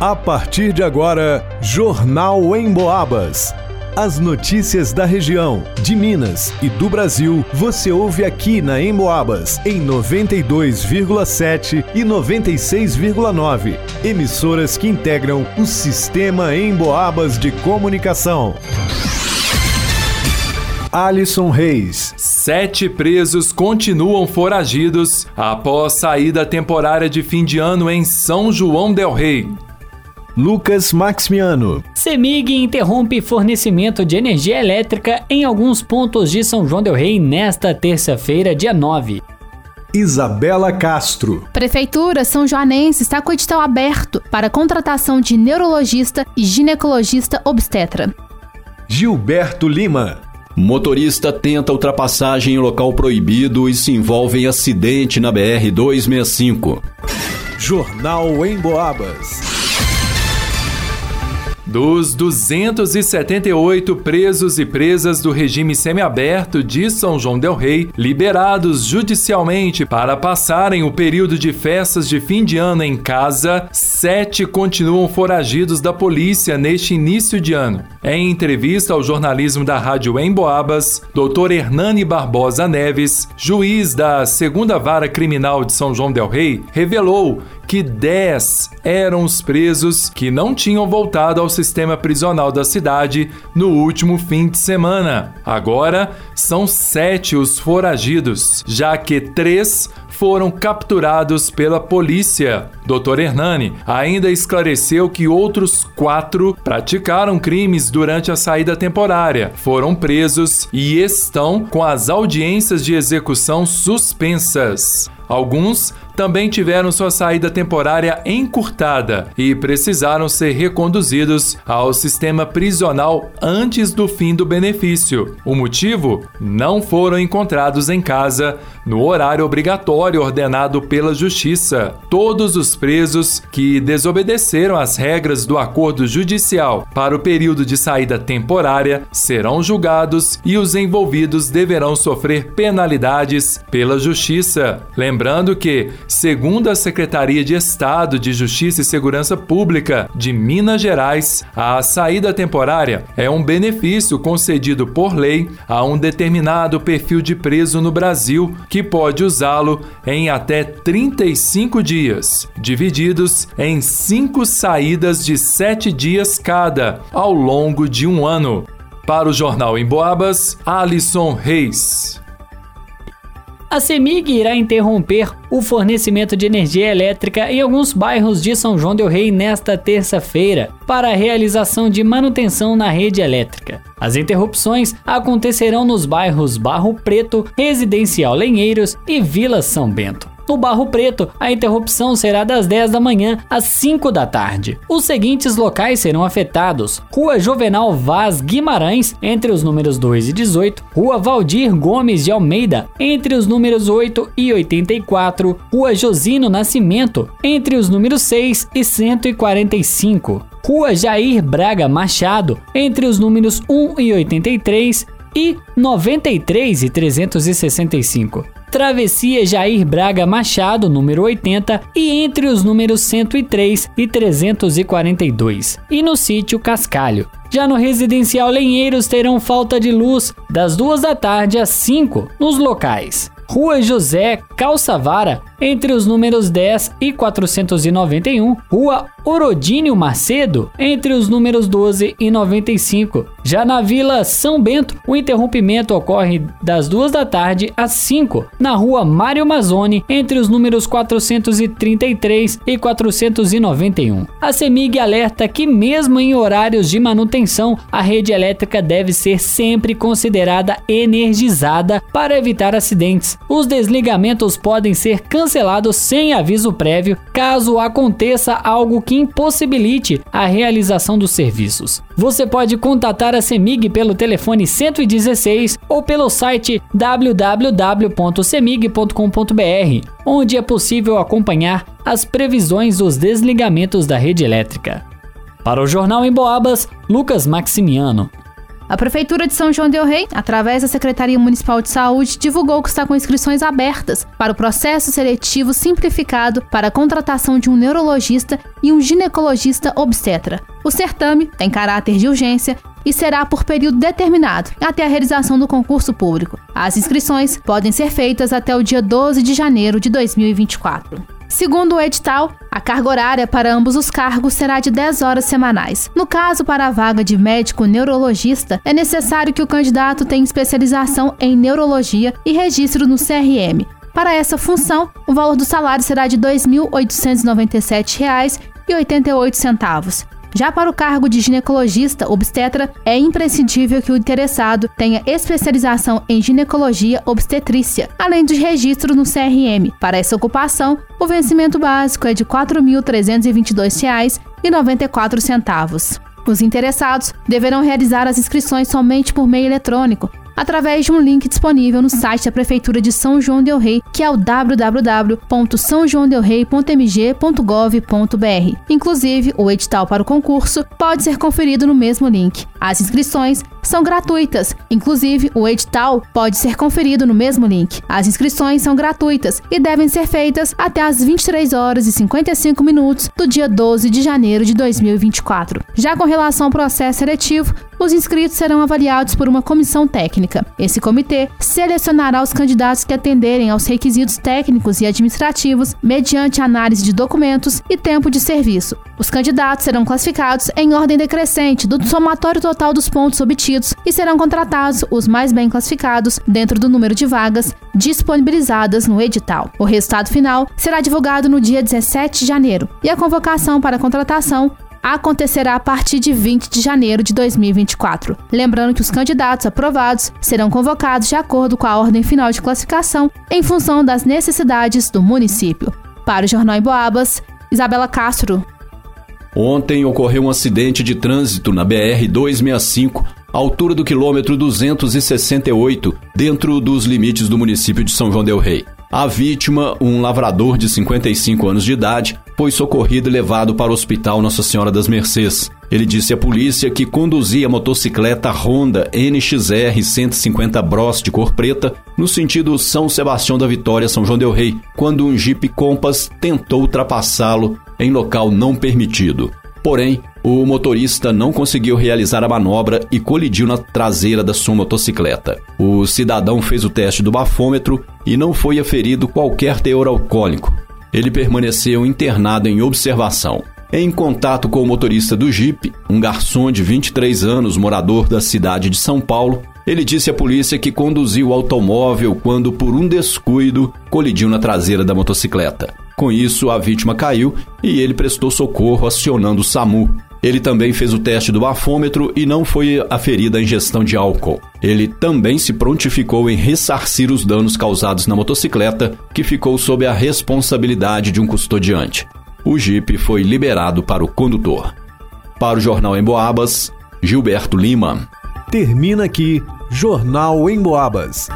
A partir de agora, Jornal em Boabas. As notícias da região, de Minas e do Brasil, você ouve aqui na Emboabas, em 92,7 e 96,9. Emissoras que integram o sistema Emboabas de comunicação. Alisson Reis. Sete presos continuam foragidos após saída temporária de fim de ano em São João Del Rei. Lucas Maximiano. CEMIG interrompe fornecimento de energia elétrica em alguns pontos de São João del Rei nesta terça-feira, dia 9. Isabela Castro. Prefeitura São Joanense está com o edital aberto para contratação de neurologista e ginecologista obstetra. Gilberto Lima. Motorista tenta ultrapassagem em local proibido e se envolve em acidente na BR 265. Jornal em Boabas. Dos 278 presos e presas do regime semiaberto de São João Del Rei, liberados judicialmente para passarem o período de festas de fim de ano em casa, sete continuam foragidos da polícia neste início de ano. Em entrevista ao jornalismo da Rádio Emboabas, Dr. Hernani Barbosa Neves, juiz da Segunda Vara Criminal de São João Del Rei, revelou que 10 eram os presos que não tinham voltado ao sistema prisional da cidade no último fim de semana. Agora são sete os foragidos, já que três foram capturados pela polícia. Dr. Hernani ainda esclareceu que outros quatro praticaram crimes durante a saída temporária, foram presos e estão com as audiências de execução suspensas. Alguns também tiveram sua saída temporária encurtada e precisaram ser reconduzidos ao sistema prisional antes do fim do benefício. O motivo? Não foram encontrados em casa no horário obrigatório ordenado pela Justiça. Todos os presos que desobedeceram às regras do acordo judicial para o período de saída temporária serão julgados e os envolvidos deverão sofrer penalidades pela Justiça. Lembrando que Segundo a Secretaria de Estado de Justiça e Segurança Pública de Minas Gerais, a saída temporária é um benefício concedido por lei a um determinado perfil de preso no Brasil que pode usá-lo em até 35 dias, divididos em cinco saídas de sete dias cada, ao longo de um ano. Para o Jornal em Boabas, Alisson Reis. A CEMIG irá interromper o fornecimento de energia elétrica em alguns bairros de São João del Rei nesta terça-feira para a realização de manutenção na rede elétrica. As interrupções acontecerão nos bairros Barro Preto, Residencial Lenheiros e Vila São Bento. No Barro Preto, a interrupção será das 10 da manhã às 5 da tarde. Os seguintes locais serão afetados: Rua Jovenal Vaz Guimarães, entre os números 2 e 18, Rua Valdir Gomes de Almeida, entre os números 8 e 84, Rua Josino Nascimento, entre os números 6 e 145. Rua Jair Braga Machado, entre os números 1 e 83 e 93 e 365. Travessia Jair Braga Machado, número 80, e entre os números 103 e 342, e no sítio Cascalho. Já no residencial Lenheiros terão falta de luz das 2 da tarde às 5 nos locais Rua José Calçavara, entre os números 10 e 491, Rua Orodínio Macedo, entre os números 12 e 95. Já na Vila São Bento, o interrompimento ocorre das 2 da tarde às 5, na Rua Mário Mazzoni, entre os números 433 e 491. A CEMIG alerta que, mesmo em horários de manutenção, a rede elétrica deve ser sempre considerada energizada para evitar acidentes. Os desligamentos podem ser cancelados sem aviso prévio caso aconteça algo que impossibilite a realização dos serviços. Você pode contatar a CEMIG pelo telefone 116 ou pelo site www.semig.com.br, onde é possível acompanhar as previsões dos desligamentos da rede elétrica. Para o Jornal em Boabas, Lucas Maximiano. A Prefeitura de São João del Rei, através da Secretaria Municipal de Saúde, divulgou que está com inscrições abertas para o processo seletivo simplificado para a contratação de um neurologista e um ginecologista obstetra. O certame tem caráter de urgência e será por período determinado, até a realização do concurso público. As inscrições podem ser feitas até o dia 12 de janeiro de 2024. Segundo o edital, a carga horária para ambos os cargos será de 10 horas semanais. No caso, para a vaga de médico neurologista, é necessário que o candidato tenha especialização em neurologia e registro no CRM. Para essa função, o valor do salário será de R$ 2.897,88. Já para o cargo de ginecologista obstetra, é imprescindível que o interessado tenha especialização em ginecologia obstetrícia, além de registro no CRM. Para essa ocupação, o vencimento básico é de R$ 4.322,94. Os interessados deverão realizar as inscrições somente por meio eletrônico, através de um link disponível no site da Prefeitura de São João del Rei, que é o www.sãojoaodelrei.mg.gov.br. Inclusive, o edital para o concurso pode ser conferido no mesmo link. As inscrições são gratuitas. Inclusive, o edital pode ser conferido no mesmo link. As inscrições são gratuitas e devem ser feitas até às 23 horas e 55 minutos do dia 12 de janeiro de 2024. Já com relação ao processo seletivo, os inscritos serão avaliados por uma comissão técnica. Esse comitê selecionará os candidatos que atenderem aos requisitos técnicos e administrativos mediante análise de documentos e tempo de serviço. Os candidatos serão classificados em ordem decrescente do somatório total dos pontos obtidos e serão contratados os mais bem classificados dentro do número de vagas disponibilizadas no edital. O resultado final será divulgado no dia 17 de janeiro e a convocação para a contratação acontecerá a partir de 20 de janeiro de 2024. Lembrando que os candidatos aprovados serão convocados de acordo com a ordem final de classificação em função das necessidades do município. Para o Jornal em Boabas, Isabela Castro. Ontem ocorreu um acidente de trânsito na BR-265, altura do quilômetro 268, dentro dos limites do município de São João Del Rei. A vítima, um lavrador de 55 anos de idade, foi socorrido e levado para o Hospital Nossa Senhora das Mercês. Ele disse à polícia que conduzia a motocicleta Honda NXR 150 Bros de cor preta no sentido São Sebastião da Vitória, São João del Rei, quando um Jeep Compass tentou ultrapassá-lo em local não permitido. Porém, o motorista não conseguiu realizar a manobra e colidiu na traseira da sua motocicleta. O cidadão fez o teste do bafômetro e não foi aferido qualquer teor alcoólico. Ele permaneceu internado em observação. Em contato com o motorista do Jeep, um garçom de 23 anos, morador da cidade de São Paulo, ele disse à polícia que conduziu o automóvel quando, por um descuido, colidiu na traseira da motocicleta. Com isso, a vítima caiu e ele prestou socorro acionando o SAMU. Ele também fez o teste do bafômetro e não foi aferida a ingestão de álcool. Ele também se prontificou em ressarcir os danos causados na motocicleta, que ficou sob a responsabilidade de um custodiante. O Jeep foi liberado para o condutor. Para o Jornal em Boabas, Gilberto Lima. Termina aqui Jornal em Boabas.